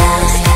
loves